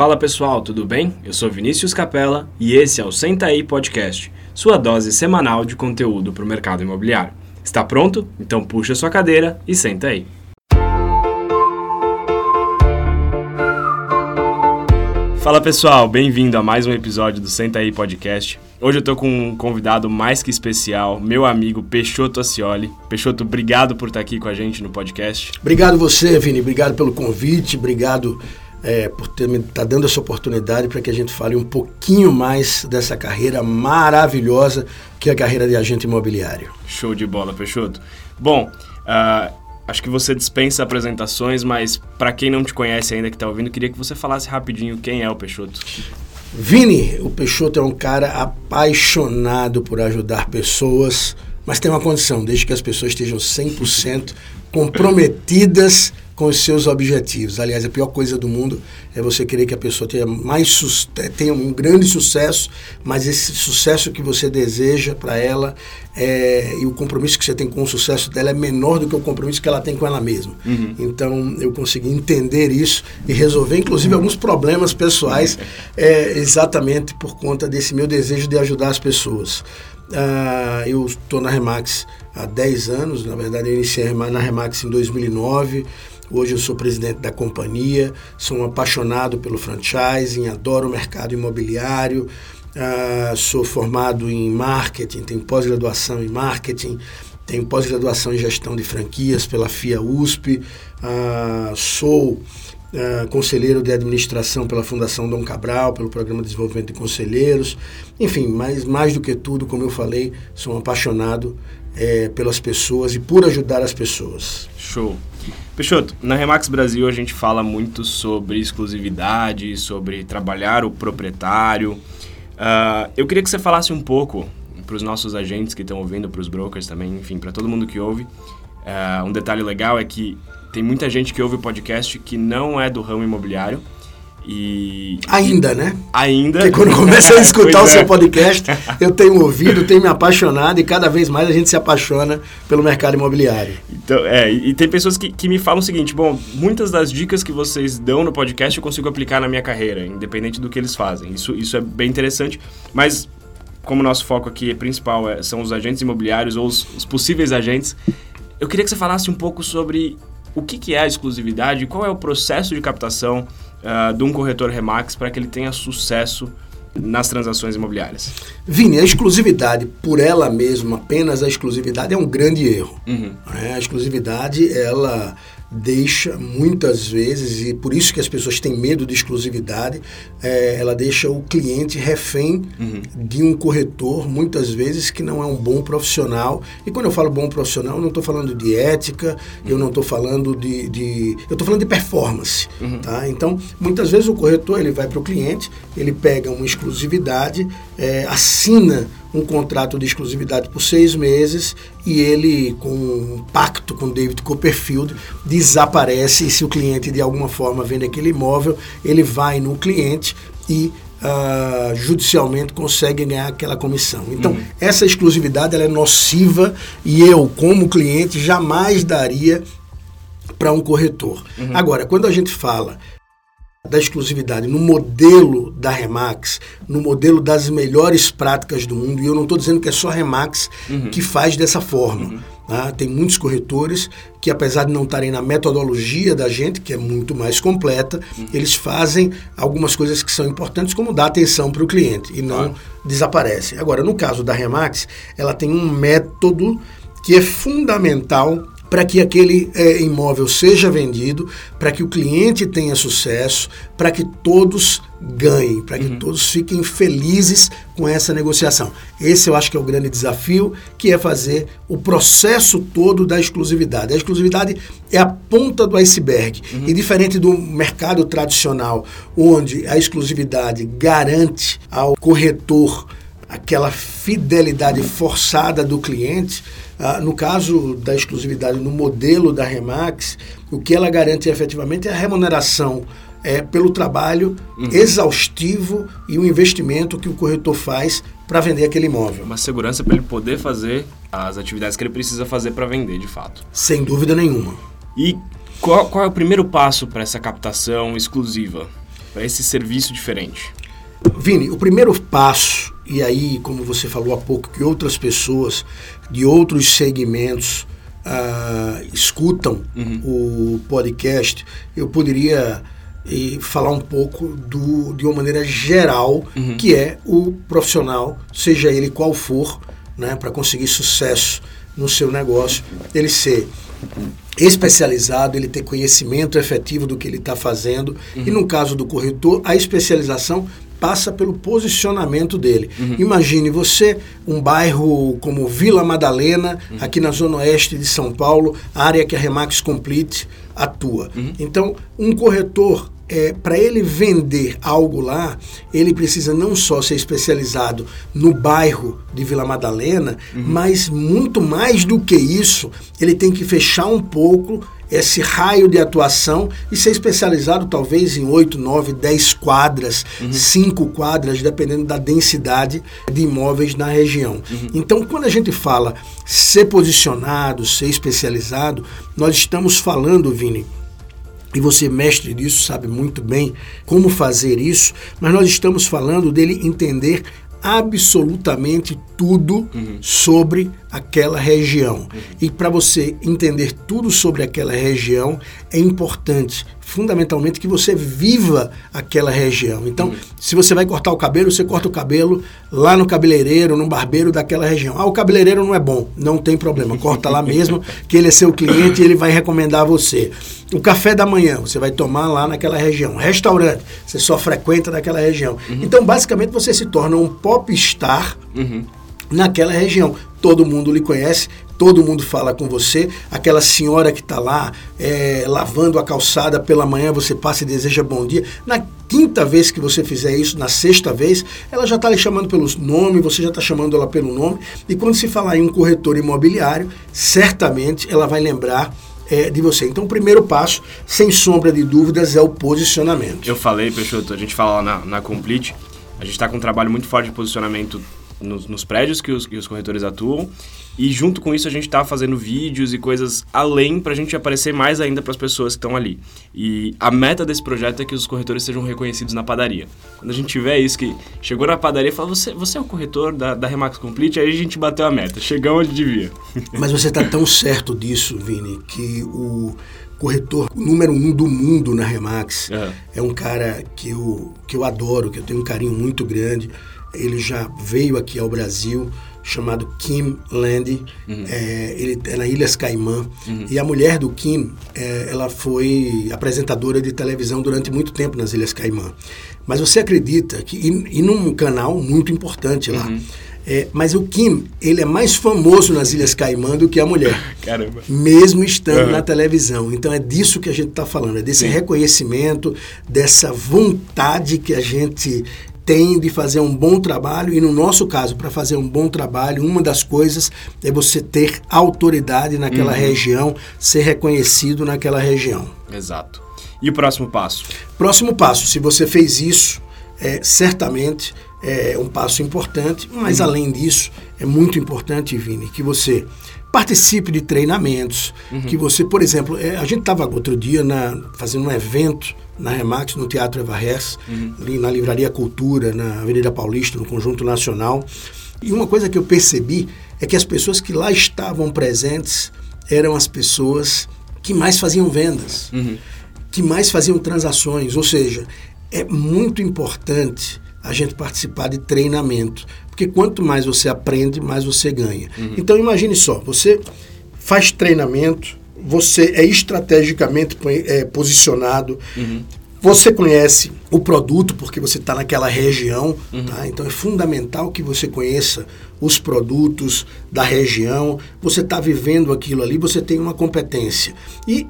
Fala pessoal, tudo bem? Eu sou Vinícius Capella e esse é o Senta aí Podcast, sua dose semanal de conteúdo para o mercado imobiliário. Está pronto? Então puxa sua cadeira e senta aí. Fala pessoal, bem-vindo a mais um episódio do Senta aí Podcast. Hoje eu tô com um convidado mais que especial, meu amigo Peixoto Acioli. Peixoto, obrigado por estar aqui com a gente no podcast. Obrigado você, Vini, obrigado pelo convite, obrigado é, por ter me tá dando essa oportunidade para que a gente fale um pouquinho mais dessa carreira maravilhosa que é a carreira de agente imobiliário. Show de bola, Peixoto. Bom, uh, acho que você dispensa apresentações, mas para quem não te conhece ainda que está ouvindo, queria que você falasse rapidinho quem é o Peixoto. Vini, o Peixoto é um cara apaixonado por ajudar pessoas, mas tem uma condição, desde que as pessoas estejam 100% comprometidas com os seus objetivos. Aliás, a pior coisa do mundo é você querer que a pessoa tenha mais tenha um grande sucesso, mas esse sucesso que você deseja para ela é, e o compromisso que você tem com o sucesso dela é menor do que o compromisso que ela tem com ela mesma. Uhum. Então, eu consegui entender isso e resolver, inclusive, alguns problemas pessoais é, exatamente por conta desse meu desejo de ajudar as pessoas. Uh, eu estou na Remax há 10 anos, na verdade eu iniciei na Remax em 2009, Hoje eu sou presidente da companhia, sou um apaixonado pelo franchising, adoro o mercado imobiliário, uh, sou formado em marketing, tenho pós-graduação em marketing, tenho pós-graduação em gestão de franquias pela FIA USP, uh, sou Uh, conselheiro de administração pela Fundação Dom Cabral, pelo Programa de Desenvolvimento de Conselheiros. Enfim, mas mais do que tudo, como eu falei, sou um apaixonado é, pelas pessoas e por ajudar as pessoas. Show. Peixoto, na Remax Brasil a gente fala muito sobre exclusividade, sobre trabalhar o proprietário. Uh, eu queria que você falasse um pouco para os nossos agentes que estão ouvindo, para os brokers também, enfim, para todo mundo que ouve. Uh, um detalhe legal é que tem muita gente que ouve o podcast que não é do ramo imobiliário e. Ainda, né? Ainda. Porque quando começa a escutar o seu é. podcast, eu tenho ouvido, tenho me apaixonado e cada vez mais a gente se apaixona pelo mercado imobiliário. Então, é, e tem pessoas que, que me falam o seguinte: bom, muitas das dicas que vocês dão no podcast eu consigo aplicar na minha carreira, independente do que eles fazem. Isso, isso é bem interessante, mas como nosso foco aqui é principal é, são os agentes imobiliários ou os, os possíveis agentes, eu queria que você falasse um pouco sobre o que, que é a exclusividade, qual é o processo de captação uh, de um corretor Remax para que ele tenha sucesso nas transações imobiliárias? Vini, a exclusividade por ela mesma, apenas a exclusividade é um grande erro. Uhum. A exclusividade, ela deixa muitas vezes, e por isso que as pessoas têm medo de exclusividade, é, ela deixa o cliente refém uhum. de um corretor, muitas vezes que não é um bom profissional. E quando eu falo bom profissional, eu não estou falando de ética, uhum. eu não estou falando de, de, Eu estou falando de performance. Uhum. Tá? Então, muitas vezes o corretor ele vai para o cliente, ele pega uma exclusividade, é, assina um contrato de exclusividade por seis meses e ele, com um pacto com David Copperfield, desaparece e se o cliente de alguma forma vende aquele imóvel, ele vai no cliente e uh, judicialmente consegue ganhar aquela comissão. Então, uhum. essa exclusividade ela é nociva e eu, como cliente, jamais daria para um corretor. Uhum. Agora, quando a gente fala da exclusividade no modelo da Remax, no modelo das melhores práticas do mundo, e eu não estou dizendo que é só a Remax uhum. que faz dessa forma. Uhum. Tá? Tem muitos corretores que, apesar de não estarem na metodologia da gente, que é muito mais completa, uhum. eles fazem algumas coisas que são importantes, como dar atenção para o cliente e não desaparecem. Agora, no caso da Remax, ela tem um método que é fundamental para que aquele é, imóvel seja vendido, para que o cliente tenha sucesso, para que todos ganhem, para que uhum. todos fiquem felizes com essa negociação. Esse eu acho que é o grande desafio, que é fazer o processo todo da exclusividade. A exclusividade é a ponta do iceberg. Uhum. E diferente do mercado tradicional, onde a exclusividade garante ao corretor aquela fidelidade forçada do cliente, ah, no caso da exclusividade no modelo da Remax, o que ela garante efetivamente é a remuneração é, pelo trabalho uhum. exaustivo e o investimento que o corretor faz para vender aquele imóvel. Uma segurança para ele poder fazer as atividades que ele precisa fazer para vender, de fato. Sem dúvida nenhuma. E qual, qual é o primeiro passo para essa captação exclusiva? para esse serviço diferente? Vini, o primeiro passo, e aí, como você falou há pouco, que outras pessoas de outros segmentos uh, escutam uhum. o podcast, eu poderia e falar um pouco do, de uma maneira geral, uhum. que é o profissional, seja ele qual for, né, para conseguir sucesso no seu negócio, ele ser especializado, ele ter conhecimento efetivo do que ele está fazendo. Uhum. E no caso do corretor, a especialização passa pelo posicionamento dele. Uhum. Imagine você, um bairro como Vila Madalena, uhum. aqui na zona oeste de São Paulo, área que a Remax Complete atua. Uhum. Então, um corretor é, para ele vender algo lá, ele precisa não só ser especializado no bairro de Vila Madalena, uhum. mas muito mais do que isso, ele tem que fechar um pouco esse raio de atuação e ser especializado talvez em 8, 9, 10 quadras, uhum. 5 quadras, dependendo da densidade de imóveis na região. Uhum. Então, quando a gente fala ser posicionado, ser especializado, nós estamos falando, Vini, e você, mestre disso, sabe muito bem como fazer isso, mas nós estamos falando dele entender absolutamente tudo uhum. sobre aquela região. E para você entender tudo sobre aquela região, é importante, fundamentalmente, que você viva aquela região. Então, se você vai cortar o cabelo, você corta o cabelo lá no cabeleireiro, no barbeiro daquela região. Ah, o cabeleireiro não é bom, não tem problema, corta lá mesmo, que ele é seu cliente e ele vai recomendar você. O café da manhã, você vai tomar lá naquela região. Restaurante, você só frequenta naquela região. Uhum. Então, basicamente, você se torna um pop-star uhum naquela região. Todo mundo lhe conhece, todo mundo fala com você. Aquela senhora que está lá é, lavando a calçada pela manhã, você passa e deseja bom dia. Na quinta vez que você fizer isso, na sexta vez, ela já está lhe chamando pelo nome, você já está chamando ela pelo nome. E quando se falar em um corretor imobiliário, certamente ela vai lembrar é, de você. Então, o primeiro passo, sem sombra de dúvidas, é o posicionamento. Eu falei, Peixoto, a gente fala lá na, na Complete, a gente está com um trabalho muito forte de posicionamento nos, nos prédios que os, que os corretores atuam. E junto com isso a gente está fazendo vídeos e coisas além para a gente aparecer mais ainda para as pessoas que estão ali. E a meta desse projeto é que os corretores sejam reconhecidos na padaria. Quando a gente tiver isso, que chegou na padaria e fala, você, você é o corretor da, da Remax Complete, aí a gente bateu a meta, chegamos onde devia. Mas você está tão certo disso, Vini, que o corretor número um do mundo na Remax é, é um cara que eu, que eu adoro, que eu tenho um carinho muito grande ele já veio aqui ao Brasil, chamado Kim Land. Uhum. É, ele é na Ilhas Caimã. Uhum. E a mulher do Kim, é, ela foi apresentadora de televisão durante muito tempo nas Ilhas Caimã. Mas você acredita que, e, e num canal muito importante lá, uhum. É, mas o Kim, ele é mais famoso nas Ilhas Caimã do que a mulher. Caramba. Mesmo estando uhum. na televisão. Então é disso que a gente está falando, é desse Sim. reconhecimento, dessa vontade que a gente tem de fazer um bom trabalho e no nosso caso, para fazer um bom trabalho, uma das coisas é você ter autoridade naquela uhum. região, ser reconhecido naquela região. Exato. E o próximo passo? Próximo passo, se você fez isso, é, certamente é um passo importante, mas uhum. além disso, é muito importante, Vini, que você participe de treinamentos, uhum. que você, por exemplo, é, a gente estava outro dia na, fazendo um evento na Remax, no Teatro Eva Hess, uhum. ali na Livraria Cultura, na Avenida Paulista, no Conjunto Nacional. E uma coisa que eu percebi é que as pessoas que lá estavam presentes eram as pessoas que mais faziam vendas, uhum. que mais faziam transações. Ou seja, é muito importante a gente participar de treinamento, porque quanto mais você aprende, mais você ganha. Uhum. Então imagine só, você faz treinamento, você é estrategicamente é, posicionado, uhum. você conhece o produto porque você está naquela região, uhum. tá? então é fundamental que você conheça os produtos da região, você está vivendo aquilo ali, você tem uma competência. E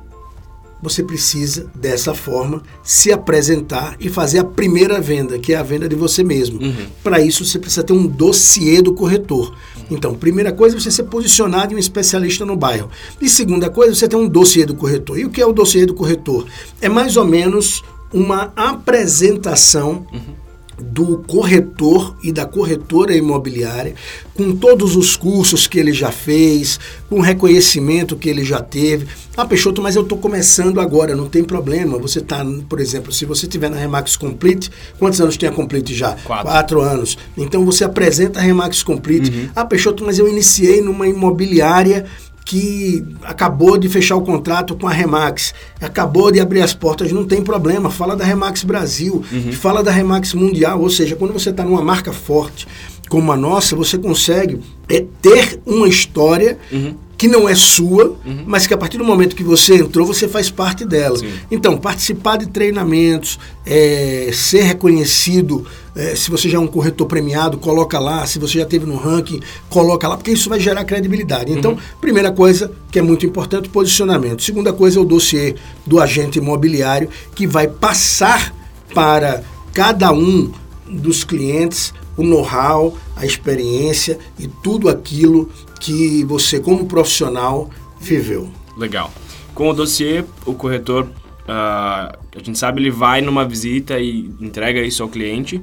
você precisa, dessa forma, se apresentar e fazer a primeira venda, que é a venda de você mesmo. Uhum. Para isso, você precisa ter um dossiê do corretor. Uhum. Então, primeira coisa, você ser posicionado em um especialista no bairro. E segunda coisa, você ter um dossiê do corretor. E o que é o dossiê do corretor? É mais ou menos uma apresentação. Uhum do corretor e da corretora imobiliária, com todos os cursos que ele já fez, com o reconhecimento que ele já teve. Ah, Peixoto, mas eu estou começando agora, não tem problema. Você está, por exemplo, se você estiver na Remax Complete, quantos anos tem a Complete já? Quatro. Quatro anos. Então você apresenta a Remax Complete. Uhum. Ah, Peixoto, mas eu iniciei numa imobiliária que acabou de fechar o contrato com a Remax, acabou de abrir as portas, não tem problema, fala da Remax Brasil, Uhum. fala da Remax Mundial, ou seja, quando você está numa marca forte como a nossa, você consegue é, ter uma história Uhum. Que não é sua, mas que a partir do momento que você entrou, você faz parte dela. Sim. Então, participar de treinamentos, é, ser reconhecido, é, se você já é um corretor premiado, coloca lá, se você já teve no ranking, coloca lá, porque isso vai gerar credibilidade. Então, primeira coisa que é muito importante, posicionamento. Segunda coisa é o dossiê do agente imobiliário, que vai passar para cada um dos clientes o know-how, a experiência e tudo aquilo que você, como profissional, viveu. Legal. Com o dossiê, o corretor, ah, a gente sabe, ele vai numa visita e entrega isso ao cliente.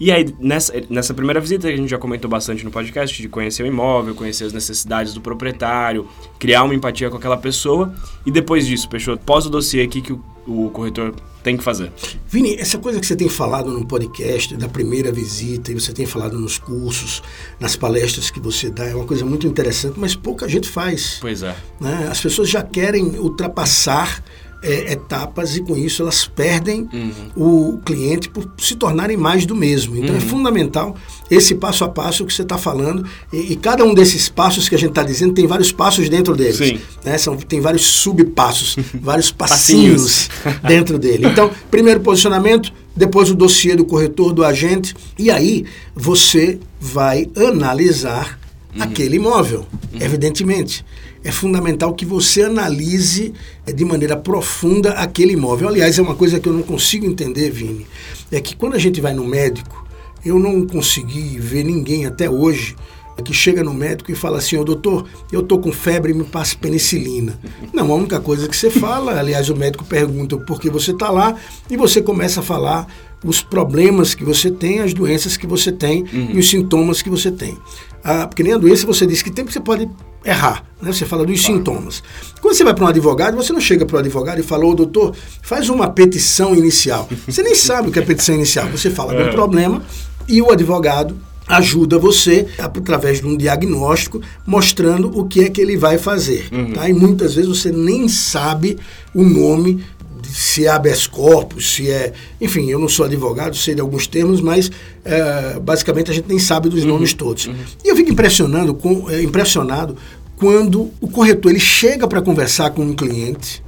E aí, nessa, nessa primeira visita, a gente já comentou bastante no podcast, de conhecer o imóvel, conhecer as necessidades do proprietário, criar uma empatia com aquela pessoa. E depois disso, Peixoto, pós o dossiê, o que, que o, o corretor tem que fazer? Vini, essa coisa que você tem falado no podcast, da primeira visita, e você tem falado nos cursos, nas palestras que você dá, é uma coisa muito interessante, mas pouca gente faz. Pois é. né? As pessoas já querem ultrapassar é, etapas e com isso elas perdem o cliente por se tornarem mais do mesmo. Então é fundamental esse passo a passo que você está falando e, e cada um desses passos que a gente está dizendo tem vários passos dentro deles. Sim. Né? São, tem vários subpassos, vários passinhos dentro dele. Então, primeiro posicionamento, depois o dossiê do corretor, do agente, e aí você vai analisar aquele imóvel, evidentemente. É fundamental que você analise eh, de maneira profunda aquele imóvel. Aliás, é uma coisa que eu não consigo entender, Vini, é que quando a gente vai no médico, eu não consegui ver ninguém até hoje que chega no médico e fala assim, ô doutor, eu tô com febre, me passa penicilina. Não, a única coisa que você fala, aliás, o médico pergunta por que você está lá e você começa a falar os problemas que você tem, as doenças que você tem e os sintomas que você tem. Ah, porque nem a doença você diz que tem, porque você pode errar, né? Você fala dos sintomas. Quando você vai para um advogado, você não chega para o advogado e fala, ô doutor, faz uma petição inicial. Você nem sabe o que é petição inicial. Você fala do problema e o advogado ajuda você através de um diagnóstico mostrando o que é que ele vai fazer. Tá? E muitas vezes você nem sabe o nome se é habeas corpus, se é. Enfim, eu não sou advogado, sei de alguns termos, mas é, basicamente a gente nem sabe dos nomes todos. E eu fico impressionando com, é, impressionado quando o corretor ele chega para conversar com um cliente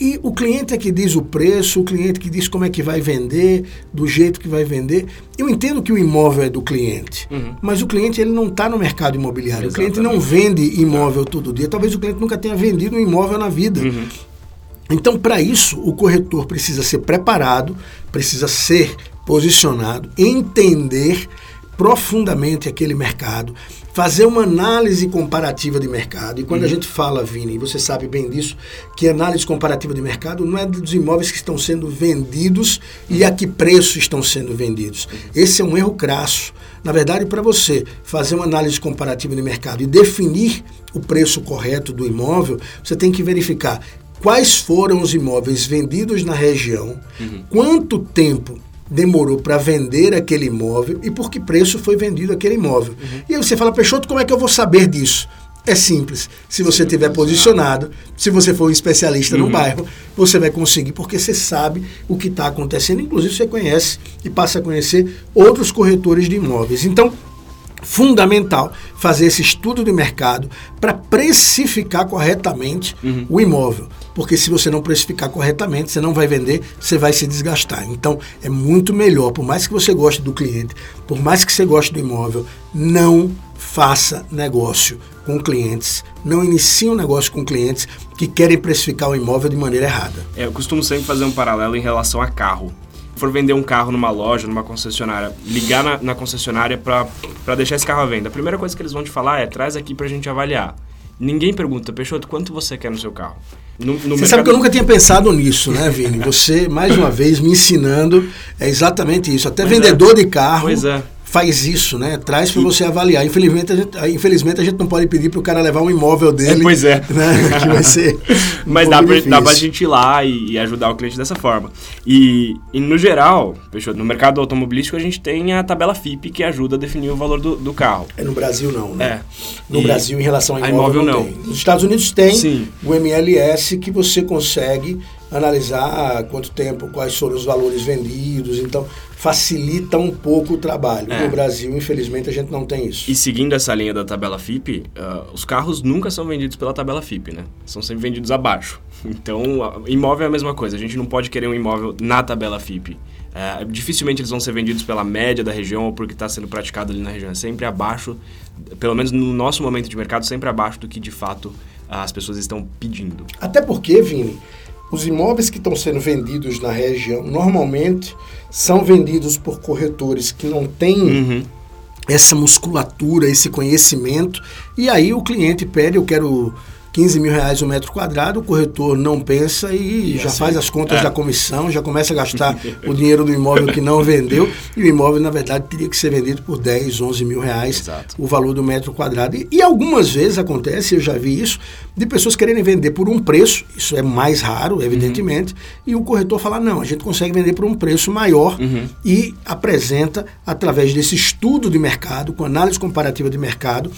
e o cliente é que diz o preço, o cliente que diz como é que vai vender, do jeito que vai vender. Eu entendo que o imóvel é do cliente, mas o cliente ele não está no mercado imobiliário. O cliente não vende imóvel todo dia. Talvez o cliente nunca tenha vendido um imóvel na vida. Então, para isso, o corretor precisa ser preparado, precisa ser posicionado, entender profundamente aquele mercado, fazer uma análise comparativa de mercado. E quando a gente fala, Vini, e você sabe bem disso, que análise comparativa de mercado não é dos imóveis que estão sendo vendidos e a que preço estão sendo vendidos. Esse é um erro crasso. Na verdade, para você fazer uma análise comparativa de mercado e definir o preço correto do imóvel, você tem que verificar quais foram os imóveis vendidos na região, quanto tempo demorou para vender aquele imóvel e por que preço foi vendido aquele imóvel. E aí você fala, Peixoto, como é que eu vou saber disso? É simples. Se você estiver posicionado, se você for um especialista no bairro, você vai conseguir, porque você sabe o que está acontecendo. Inclusive, você conhece e passa a conhecer outros corretores de imóveis. Então, fundamental fazer esse estudo de mercado para precificar corretamente o imóvel. Porque se você não precificar corretamente, você não vai vender, você vai se desgastar. Então, é muito melhor, por mais que você goste do cliente, por mais que você goste do imóvel, não faça negócio com clientes, não inicie um negócio com clientes que querem precificar o imóvel de maneira errada. É, eu costumo sempre fazer um paralelo em relação a carro. For vender um carro numa loja, numa concessionária, ligar na, na concessionária para deixar esse carro à venda, a primeira coisa que eles vão te falar é traz aqui pra gente avaliar. Ninguém pergunta, Peixoto, quanto você quer no seu carro? No, no você mercado... sabe que eu nunca tinha pensado nisso, né, Vini? Você, mais uma vez, me ensinando é exatamente isso. Até pois vendedor é. de carro. Pois é faz isso, né? Traz para você avaliar. Infelizmente a, gente, infelizmente, a gente não pode pedir para o cara levar um imóvel dele. É, pois é. Né? Que vai ser. Um Mas dá para a gente ir lá e, e, ajudar o cliente dessa forma. E, e no geral, no mercado automobilístico, a gente tem a tabela FIP que ajuda a definir o valor do, do carro. É no Brasil não, né? É. No e Brasil, em relação a imóvel, a imóvel não, não. Nos Estados Unidos tem Sim. o MLS que você consegue analisar quanto tempo, quais foram os valores vendidos. Então, facilita um pouco o trabalho. É. No Brasil, infelizmente, a gente não tem isso. E seguindo essa linha da tabela FIP, uh, os carros nunca são vendidos pela tabela FIP, né? São sempre vendidos abaixo. Então, imóvel é a mesma coisa. A gente não pode querer um imóvel na tabela FIP. Uh, dificilmente eles vão ser vendidos pela média da região ou porque está sendo praticado ali na região. É sempre abaixo, pelo menos no nosso momento de mercado, sempre abaixo do que de fato as pessoas estão pedindo. Até porque, Vini, os imóveis que estão sendo vendidos na região normalmente são vendidos por corretores que não têm uhum. essa musculatura, esse conhecimento, e aí o cliente pede, eu quero 15 mil reais o um metro quadrado, o corretor não pensa e, e já assim, faz as contas é. da comissão, já começa a gastar o dinheiro do imóvel que não vendeu, e o imóvel, na verdade, teria que ser vendido por 10, 11 mil reais Exato. o valor do metro quadrado. E, e, algumas vezes acontece, eu já vi isso, de pessoas quererem vender por um preço, isso é mais raro, evidentemente, uhum. e o corretor falar, não, a gente consegue vender por um preço maior uhum. e apresenta, através desse estudo de mercado, com análise comparativa de mercado,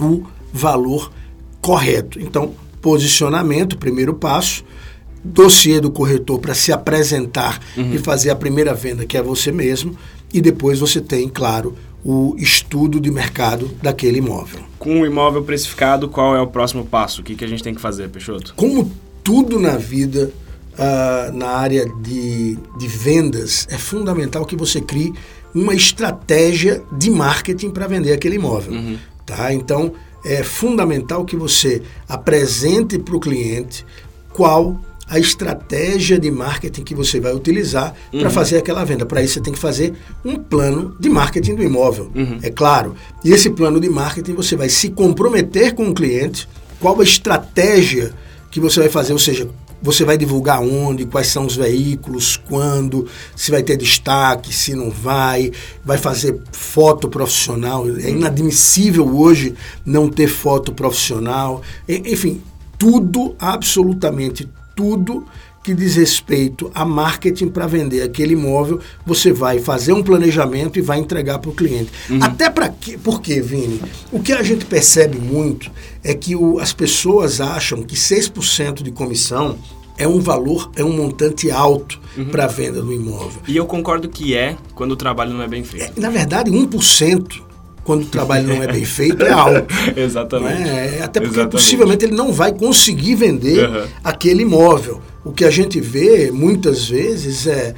o valor correto. Então, posicionamento, primeiro passo, dossiê do corretor para se apresentar uhum. e fazer a primeira venda, que é você mesmo, e depois você tem, claro, o estudo de mercado daquele imóvel. Com o imóvel precificado, qual é o próximo passo? O que, que a gente tem que fazer, Peixoto? Como tudo na vida, uh, na área de, de vendas, é fundamental que você crie uma estratégia de marketing para vender aquele imóvel. Uhum. Tá? Então, é fundamental que você apresente para o cliente qual a estratégia de marketing que você vai utilizar uhum. para fazer aquela venda. Para isso, você tem que fazer um plano de marketing do imóvel, uhum. é claro. E esse plano de marketing você vai se comprometer com o cliente, qual a estratégia que você vai fazer, ou seja, você vai divulgar onde, quais são os veículos, quando, se vai ter destaque, se não vai, vai fazer foto profissional. É inadmissível hoje não ter foto profissional. Enfim, tudo, absolutamente tudo que diz respeito a marketing para vender aquele imóvel, você vai fazer um planejamento e vai entregar para o cliente. Uhum. Até para quê? Por quê, Vini? O que a gente percebe muito é que o, as pessoas acham que 6% de comissão é um valor, é um montante alto uhum. para a venda do imóvel. E eu concordo que é quando o trabalho não é bem feito. É, na verdade, 1% quando o trabalho não é bem feito é alto. Exatamente. É? Até porque Exatamente. possivelmente ele não vai conseguir vender uhum. aquele imóvel. O que a gente vê muitas vezes é,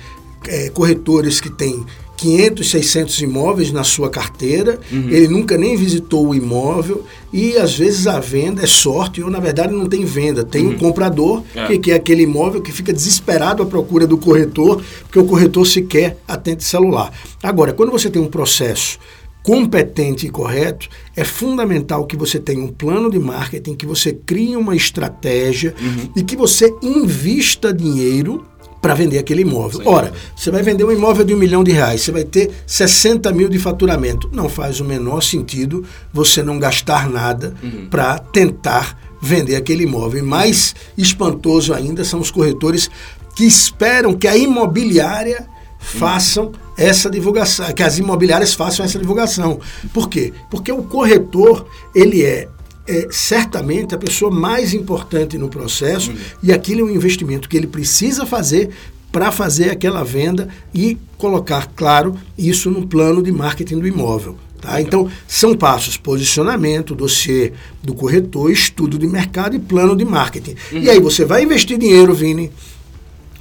é corretores que têm 500, 600 imóveis na sua carteira, uhum. ele nunca nem visitou o imóvel e às vezes a venda é sorte ou na verdade não tem venda, tem uhum. um comprador é. que quer aquele imóvel que fica desesperado à procura do corretor, porque o corretor sequer atende celular. Agora, quando você tem um processo competente e correto, é fundamental que você tenha um plano de marketing, que você crie uma estratégia uhum. e que você invista dinheiro para vender aquele imóvel. Sim. Ora, você vai vender um imóvel de um milhão de reais, você vai ter 60 mil de faturamento. Não faz o menor sentido você não gastar nada uhum. para tentar vender aquele imóvel. E mais espantoso ainda são os corretores que esperam que a imobiliária façam essa divulgação, que as imobiliárias façam essa divulgação. Por quê? Porque o corretor, ele é é certamente a pessoa mais importante no processo uhum. e aquilo é um investimento que ele precisa fazer para fazer aquela venda e colocar, claro, isso no plano de marketing do imóvel. Tá? Então, são passos: posicionamento, dossiê do corretor, estudo de mercado e plano de marketing. Uhum. E aí você vai investir dinheiro, Vini,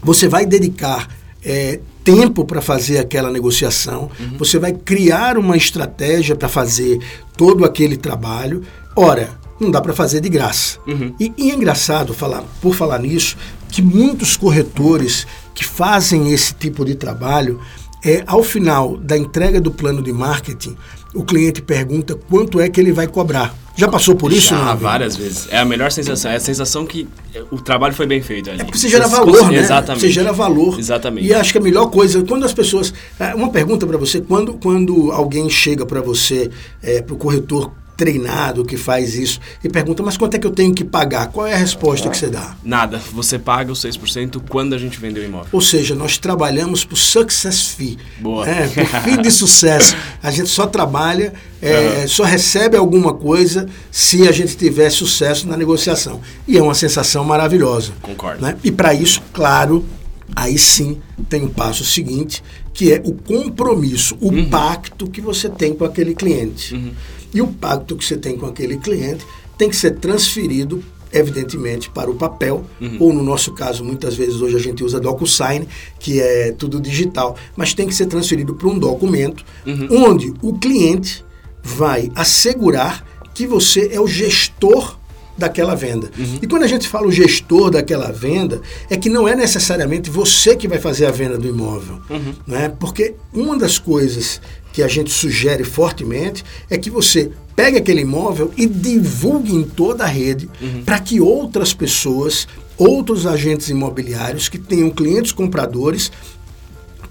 você vai dedicar é, tempo para fazer aquela negociação, uhum. você vai criar uma estratégia para fazer todo aquele trabalho. Ora, não dá para fazer de graça. Uhum. E, e, é engraçado falar, por falar nisso, que muitos corretores que fazem esse tipo de trabalho é, ao final da entrega do plano de marketing, o cliente pergunta quanto é que ele vai cobrar. Já passou por isso? Já, várias vezes. É a melhor sensação. É a sensação que o trabalho foi bem feito ali. É porque você gera valor, né? Exatamente. Você gera valor. Exatamente. E acho que a melhor coisa, quando as pessoas... É, uma pergunta para você, quando, quando alguém chega para você, é, para o corretor treinado que faz isso e pergunta, mas quanto é que eu tenho que pagar? Qual é a resposta que você dá? Nada. Você paga os 6% quando a gente vender o imóvel. Ou seja, nós trabalhamos por success fee. Boa. É, por fee de sucesso. A gente só trabalha, é, uhum. só recebe alguma coisa se a gente tiver sucesso na negociação. E é uma sensação maravilhosa. Concordo. Né? E para isso, claro, aí sim tem o um passo seguinte, que é o compromisso, o uhum. pacto que você tem com aquele cliente. Uhum. E o pacto que você tem com aquele cliente tem que ser transferido evidentemente para o papel uhum. ou no nosso caso muitas vezes hoje a gente usa DocuSign que é tudo digital mas tem que ser transferido para um documento uhum. onde o cliente vai assegurar que você é o gestor daquela venda. Uhum. E quando a gente fala o gestor daquela venda, é que não é necessariamente você que vai fazer a venda do imóvel. Uhum. Né? Porque uma das coisas que a gente sugere fortemente é que você pegue aquele imóvel e divulgue em toda a rede uhum. para que outras pessoas, outros agentes imobiliários que tenham clientes compradores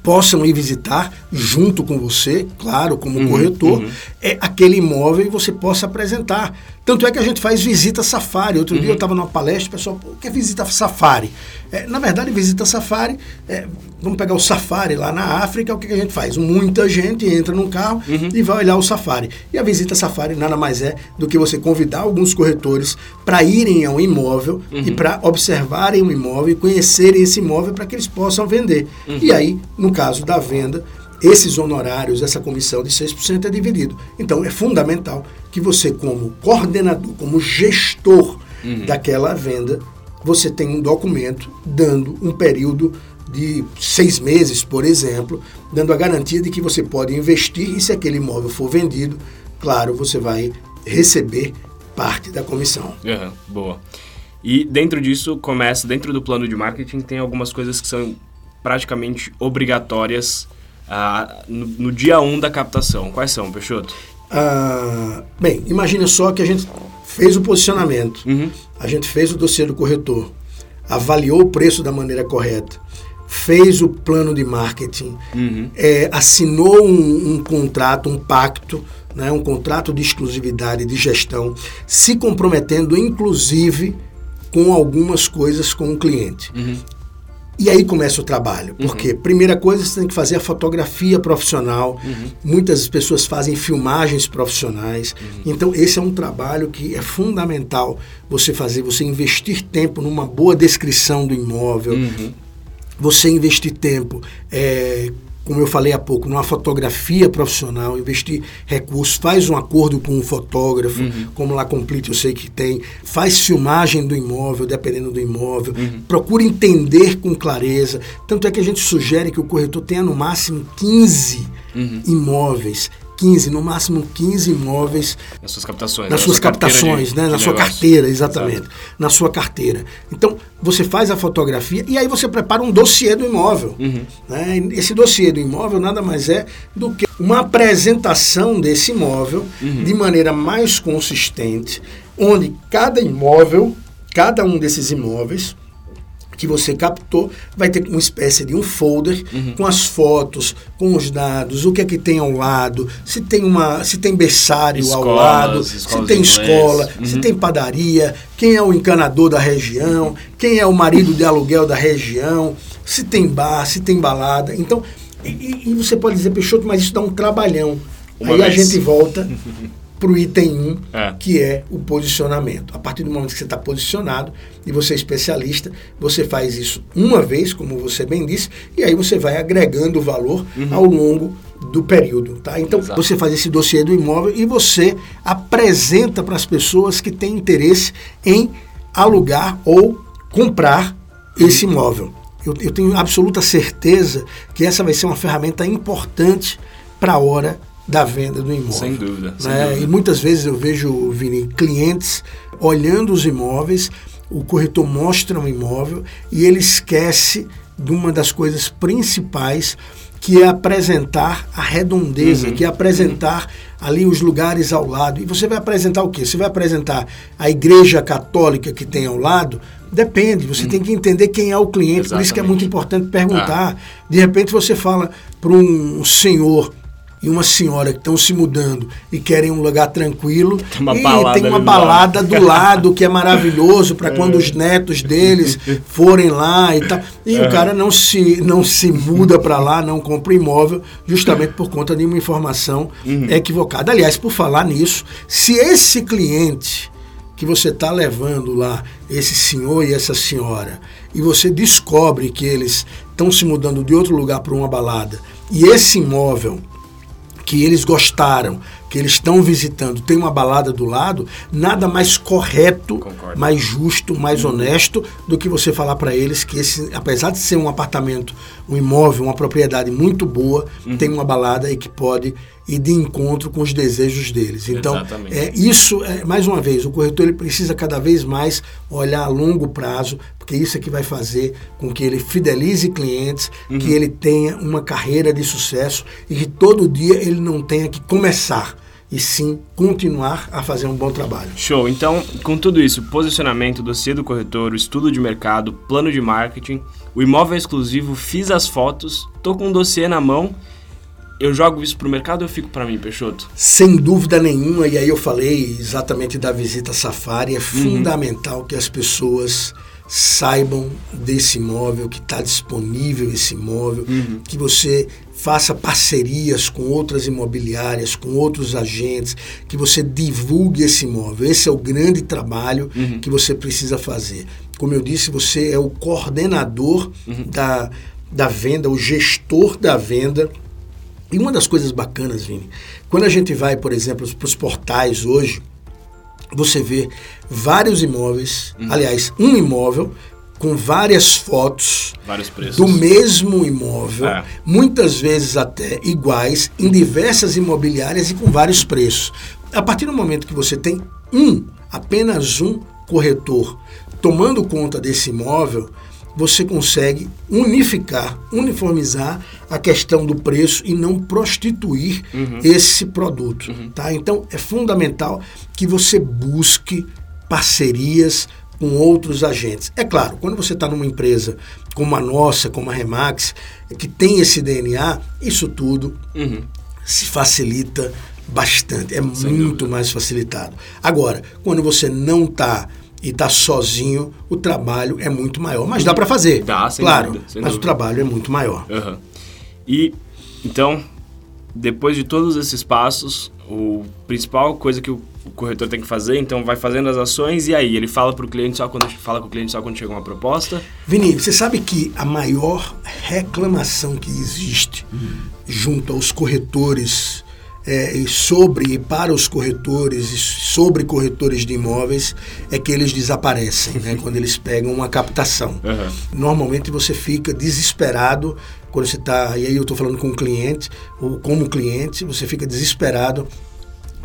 possam ir visitar junto com você, claro, como uhum, corretor, uhum. é aquele imóvel e você possa apresentar. Tanto é que a gente faz visita safari. Outro uhum. dia eu estava numa palestra, o pessoal, o que é visita safari? É, na verdade, visita safari, é, vamos pegar o safari lá na África, o que, que, a gente faz? Muita gente entra num carro uhum. e vai olhar o safari. E a visita safari nada mais é do que você convidar alguns corretores para irem ao imóvel uhum. e para observarem o imóvel e conhecerem esse imóvel para que eles possam vender. Uhum. E aí, no caso da venda, esses honorários, essa comissão de 6% é dividido. Então é fundamental que você, como coordenador, como gestor uhum. daquela venda, você tenha um documento dando um período de seis meses, por exemplo, dando a garantia de que você pode investir e se aquele imóvel for vendido, claro, você vai receber parte da comissão. Uhum, boa. E dentro disso começa, dentro do plano de marketing, tem algumas coisas que são praticamente obrigatórias ah, no, no, dia 1 um da captação. Quais são, Peixoto? Ah, bem, imagina só que a gente fez o posicionamento, uhum. a gente fez o dossiê do corretor, avaliou o preço da maneira correta, fez o plano de marketing, uhum. é, assinou um, um, contrato, um pacto, né, um contrato de exclusividade de gestão, se comprometendo inclusive com algumas coisas com o cliente. Uhum. E aí começa o trabalho. Porque, uhum. primeira coisa, você tem que fazer a fotografia profissional. Uhum. Muitas pessoas fazem filmagens profissionais. Uhum. Então, esse é um trabalho que é fundamental você fazer, você investir tempo numa boa descrição do imóvel. Uhum. Você investir tempo é, como eu falei há pouco, numa fotografia profissional, investir recursos, faz um acordo com um fotógrafo, uhum. como lá Complete eu sei que tem, faz filmagem do imóvel, dependendo do imóvel, uhum. procura entender com clareza. Tanto é que a gente sugere que o corretor tenha no máximo 15 uhum. imóveis 15, no máximo 15 imóveis. Nas suas captações. Nas suas captações, de, né? De na sua carteira, exatamente. Exato. Na sua carteira. Então, você faz a fotografia e aí você prepara um dossiê do imóvel. Uhum. Né? Esse dossiê do imóvel nada mais é do que uma apresentação desse imóvel uhum. de maneira mais consistente, onde cada imóvel, cada um desses imóveis, que você captou, vai ter uma espécie de um folder uhum. com as fotos, com os dados, o que é que tem ao lado, se tem uma, se tem berçário Escolas, ao lado, se tem escola, uhum. se tem padaria, quem é o encanador da região, quem é o marido de aluguel da região, se tem bar, se tem balada. Então, e, e você pode dizer, Peixoto, mas isso dá um trabalhão. Uma Aí vez. a gente volta para o item 1, é. que é o posicionamento. A partir do momento que você está posicionado e você é especialista, você faz isso uma vez, como você bem disse, e aí você vai agregando valor uhum. ao longo do período. Tá? Então, Exato. você faz esse dossiê do imóvel e você apresenta para as pessoas que têm interesse em alugar ou comprar esse imóvel. Eu, eu tenho absoluta certeza que essa vai ser uma ferramenta importante para a hora da venda do imóvel. Sem dúvida. Sem né? dúvida. E muitas vezes eu vejo, Vini, clientes olhando os imóveis, o corretor mostra um imóvel e ele esquece de uma das coisas principais que é apresentar a redondeza, uhum. que é apresentar uhum. ali os lugares ao lado. E você vai apresentar o quê? Você vai apresentar a igreja católica que tem ao lado? Depende, você uhum. tem que entender quem é o cliente, Exatamente. por isso que é muito importante perguntar. Ah. De repente você fala para um senhor e uma senhora que estão se mudando e querem um lugar tranquilo. Tem uma e balada, tem uma balada do lado que é maravilhoso para quando é. os netos deles forem lá e tal. E é. o cara não se, não se muda para lá, não compra imóvel, justamente por conta de uma informação uhum. equivocada. Aliás, por falar nisso, se esse cliente que você está levando lá, esse senhor e essa senhora, e você descobre que eles estão se mudando de outro lugar para uma balada, e esse imóvel que eles gostaram, que eles estão visitando, tem uma balada do lado, nada mais correto, Concordo. mais justo, mais uhum. honesto do que você falar para eles que esse, apesar de ser um apartamento, um imóvel, uma propriedade muito boa, uhum. tem uma balada e que pode ir de encontro com os desejos deles. Então, Exatamente. é isso é mais uma vez, o corretor ele precisa cada vez mais olhar a longo prazo porque isso é que vai fazer com que ele fidelize clientes, uhum. que ele tenha uma carreira de sucesso e que todo dia ele não tenha que começar e sim continuar a fazer um bom trabalho. Show. Então, com tudo isso, posicionamento, dossiê do corretor, estudo de mercado, plano de marketing, o imóvel exclusivo, fiz as fotos, tô com um dossiê na mão. Eu jogo isso pro mercado ou eu fico para mim, Peixoto? Sem dúvida nenhuma, e aí eu falei exatamente da visita safari, é uhum. fundamental que as pessoas saibam desse imóvel, que está disponível esse imóvel, uhum. que você faça parcerias com outras imobiliárias, com outros agentes, que você divulgue esse imóvel. Esse é o grande trabalho uhum. que você precisa fazer. Como eu disse, você é o coordenador uhum. da, da venda, o gestor da venda. E uma das coisas bacanas, Vini, quando a gente vai, por exemplo, para os portais hoje, você vê vários imóveis, uhum. aliás, um imóvel com várias fotos do mesmo imóvel, é. muitas vezes até iguais, em diversas imobiliárias e com vários preços. A partir do momento que você tem um, apenas um corretor tomando conta desse imóvel, você consegue unificar, uniformizar a questão do preço e não prostituir uhum. esse produto. Uhum. Tá? Então é fundamental que você busque parcerias com outros agentes. É claro, quando você está numa empresa como a nossa, como a Remax, que tem esse DNA, isso tudo uhum. se facilita bastante, é Sem muito dúvida. mais facilitado. Agora, quando você não está e está sozinho, o trabalho é muito maior. Mas dá para fazer. Dá, sem claro. Dúvida, sem mas dúvida. o trabalho é muito maior. Uhum. E então, depois de todos esses passos, o principal coisa que o corretor tem que fazer, então vai fazendo as ações e aí ele fala para o cliente só quando fala com o cliente só quando chega uma proposta. Vini, você sabe que a maior reclamação que existe hum. junto aos corretores é, e sobre e para os corretores e sobre corretores de imóveis é que eles desaparecem, né, quando eles pegam uma captação. Uhum. Normalmente você fica desesperado quando você está, e aí eu estou falando com o cliente, ou como cliente, você fica desesperado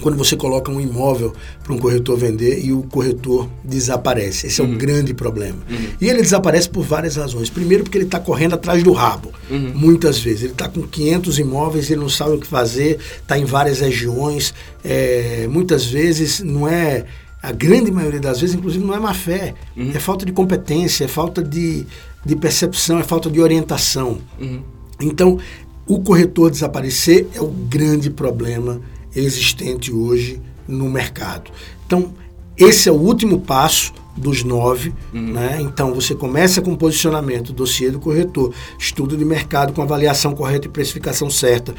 quando você coloca um imóvel para um corretor vender e o corretor desaparece. Esse uhum. é o uhum. grande problema. Uhum. E ele desaparece por várias razões. Primeiro, porque ele está correndo atrás do rabo, uhum. muitas vezes. Ele está com 500 imóveis, ele não sabe o que fazer, está em várias regiões. É, muitas vezes não é. A grande maioria das vezes, inclusive, não é má fé. Uhum. É falta de competência, é falta de, de percepção, é falta de orientação. Uhum. Então, o corretor desaparecer é o grande problema existente hoje no mercado. Então, esse é o último passo dos nove, uhum. né? Então você começa com posicionamento, dossiê do corretor, estudo de mercado com avaliação correta e precificação certa,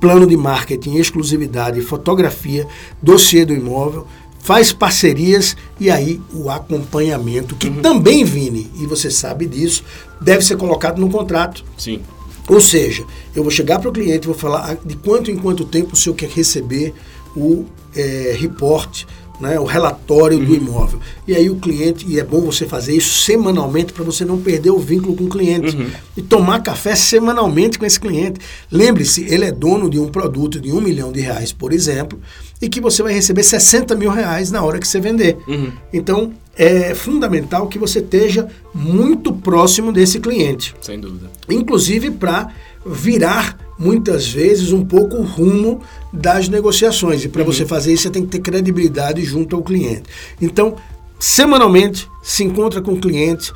plano de marketing, exclusividade, fotografia, dossiê do imóvel, faz parcerias e aí o acompanhamento, que uhum. também, Vini, e você sabe disso, deve ser colocado no contrato. Sim. Ou seja, eu vou chegar para o cliente e vou falar de quanto em quanto tempo o senhor quer receber o é, report, né, o relatório uhum. do imóvel. E aí o cliente, e é bom você fazer isso semanalmente para você não perder o vínculo com o cliente. Uhum. E tomar café semanalmente com esse cliente. Lembre-se, ele é dono de um produto de um milhão de reais, por exemplo, e que você vai receber 60 mil reais na hora que você vender. Uhum. Então, é fundamental que você esteja muito próximo desse cliente. Sem dúvida. Inclusive para virar muitas vezes um pouco o rumo das negociações. E para uhum. você fazer isso, você tem que ter credibilidade junto ao cliente. Então, semanalmente, se encontra com o cliente,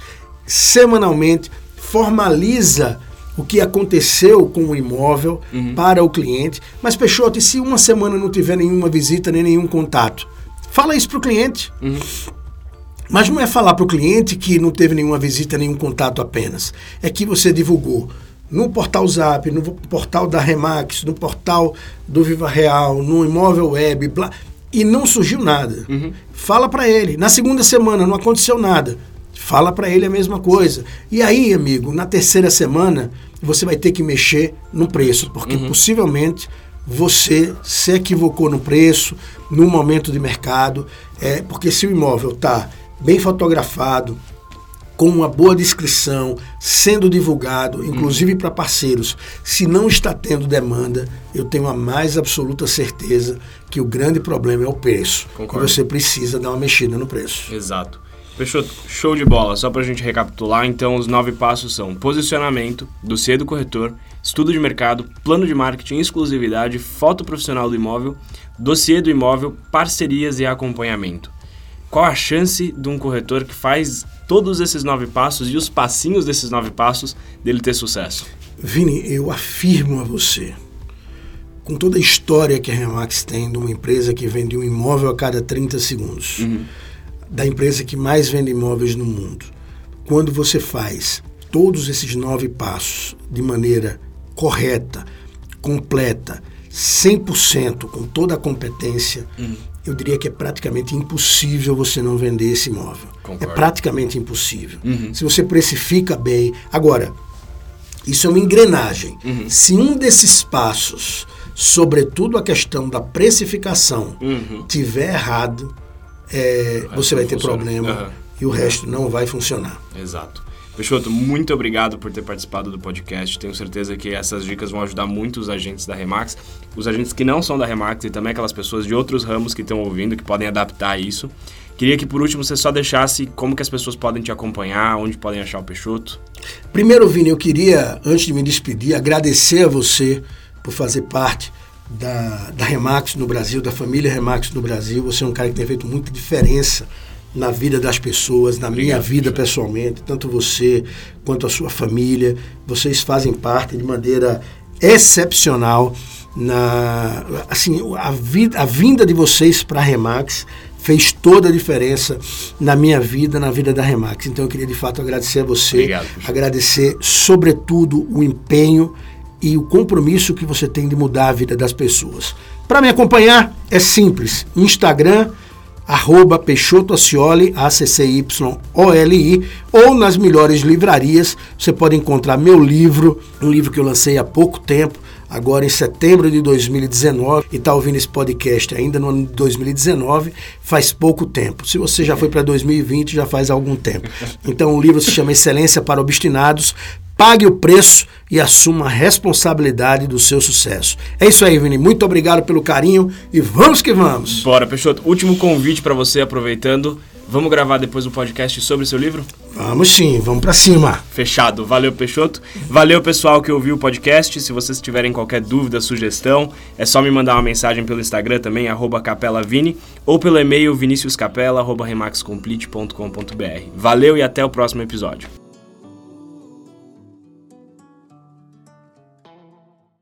semanalmente, formaliza o que aconteceu com o imóvel uhum. para o cliente. Mas, Peixoto, e se uma semana não tiver nenhuma visita nem nenhum contato? Fala isso para o cliente. Uhum. Mas não é falar para o cliente que não teve nenhuma visita, nenhum contato apenas. É que você divulgou no portal Zap, no portal da Remax, no portal do Viva Real, no imóvel web, blá, e não surgiu nada. Uhum. Fala para ele. Na segunda semana não aconteceu nada. Fala para ele a mesma coisa. E aí, amigo, na terceira semana você vai ter que mexer no preço, porque uhum. possivelmente você se equivocou no preço, no momento de mercado, é porque se o imóvel está bem fotografado, com uma boa descrição, sendo divulgado, inclusive uhum. para parceiros, se não está tendo demanda, eu tenho a mais absoluta certeza que o grande problema é o preço. Concordo. você precisa dar uma mexida no preço. Exato. Fechou? Show de bola. Só para a gente recapitular, então, os nove passos são posicionamento, dossiê do corretor, estudo de mercado, plano de marketing, exclusividade, foto profissional do imóvel, dossiê do imóvel, parcerias e acompanhamento qual a chance de um corretor que faz todos esses nove passos e os passinhos desses nove passos dele ter sucesso? Vini, eu afirmo a você, com toda a história que a Remax tem de uma empresa que vende um imóvel a cada 30 segundos, uhum. da empresa que mais vende imóveis no mundo, quando você faz todos esses nove passos de maneira correta, completa, 100% com toda a competência, uhum eu diria que é praticamente impossível você não vender esse imóvel. É Concordo. É praticamente impossível. Uhum. Se você precifica bem. Agora, isso é uma engrenagem. Uhum. Se um desses passos, sobretudo a questão da precificação, uhum. tiver errado, é, você vai ter funciona. problema e o resto não vai funcionar. Exato. Peixoto, muito obrigado por ter participado do podcast. Tenho certeza que essas dicas vão ajudar muito os agentes da Remax, os agentes que não são da Remax e também aquelas pessoas de outros ramos que estão ouvindo, que podem adaptar isso. Queria que por último você só deixasse como que as pessoas podem te acompanhar, onde podem achar o Peixoto. Primeiro, Vini, eu queria, antes de me despedir, agradecer a você por fazer parte da, da Remax no Brasil, da família Remax no Brasil. Você é um cara que tem feito muita diferença na vida das pessoas, na Obrigado, minha vida pessoalmente, tanto você quanto a sua família. Vocês fazem parte de maneira excepcional na assim a, vida, a vinda de vocês para a Remax fez toda a diferença na minha vida, na vida da Remax. Então eu queria de fato agradecer a você, Obrigado, agradecer sobretudo o empenho e o compromisso que você tem de mudar a vida das pessoas. Para me acompanhar é simples, Instagram arroba Peixoto Acioli, A-C-C-Y-O-L-I, ou nas melhores livrarias. Você pode encontrar meu livro, um livro que eu lancei há pouco tempo, agora em setembro de 2019, e está ouvindo esse podcast ainda no ano de 2019, faz pouco tempo. Se você já foi para 2020, já faz algum tempo. Então o livro se chama Excelência para Obstinados, pague o preço e assuma a responsabilidade do seu sucesso. É isso aí, Vini. Muito obrigado pelo carinho e vamos que vamos. Bora, Peixoto. Último convite para você, aproveitando. Vamos gravar depois um podcast sobre o seu livro? Vamos sim, vamos para cima. Fechado. Valeu, Peixoto. Valeu, pessoal que ouviu o podcast. Se vocês tiverem qualquer dúvida, sugestão, é só me mandar uma mensagem pelo Instagram também, capelavini, ou pelo e-mail viniciuscapela.remaxcomplete.com.br. Valeu e até o próximo episódio.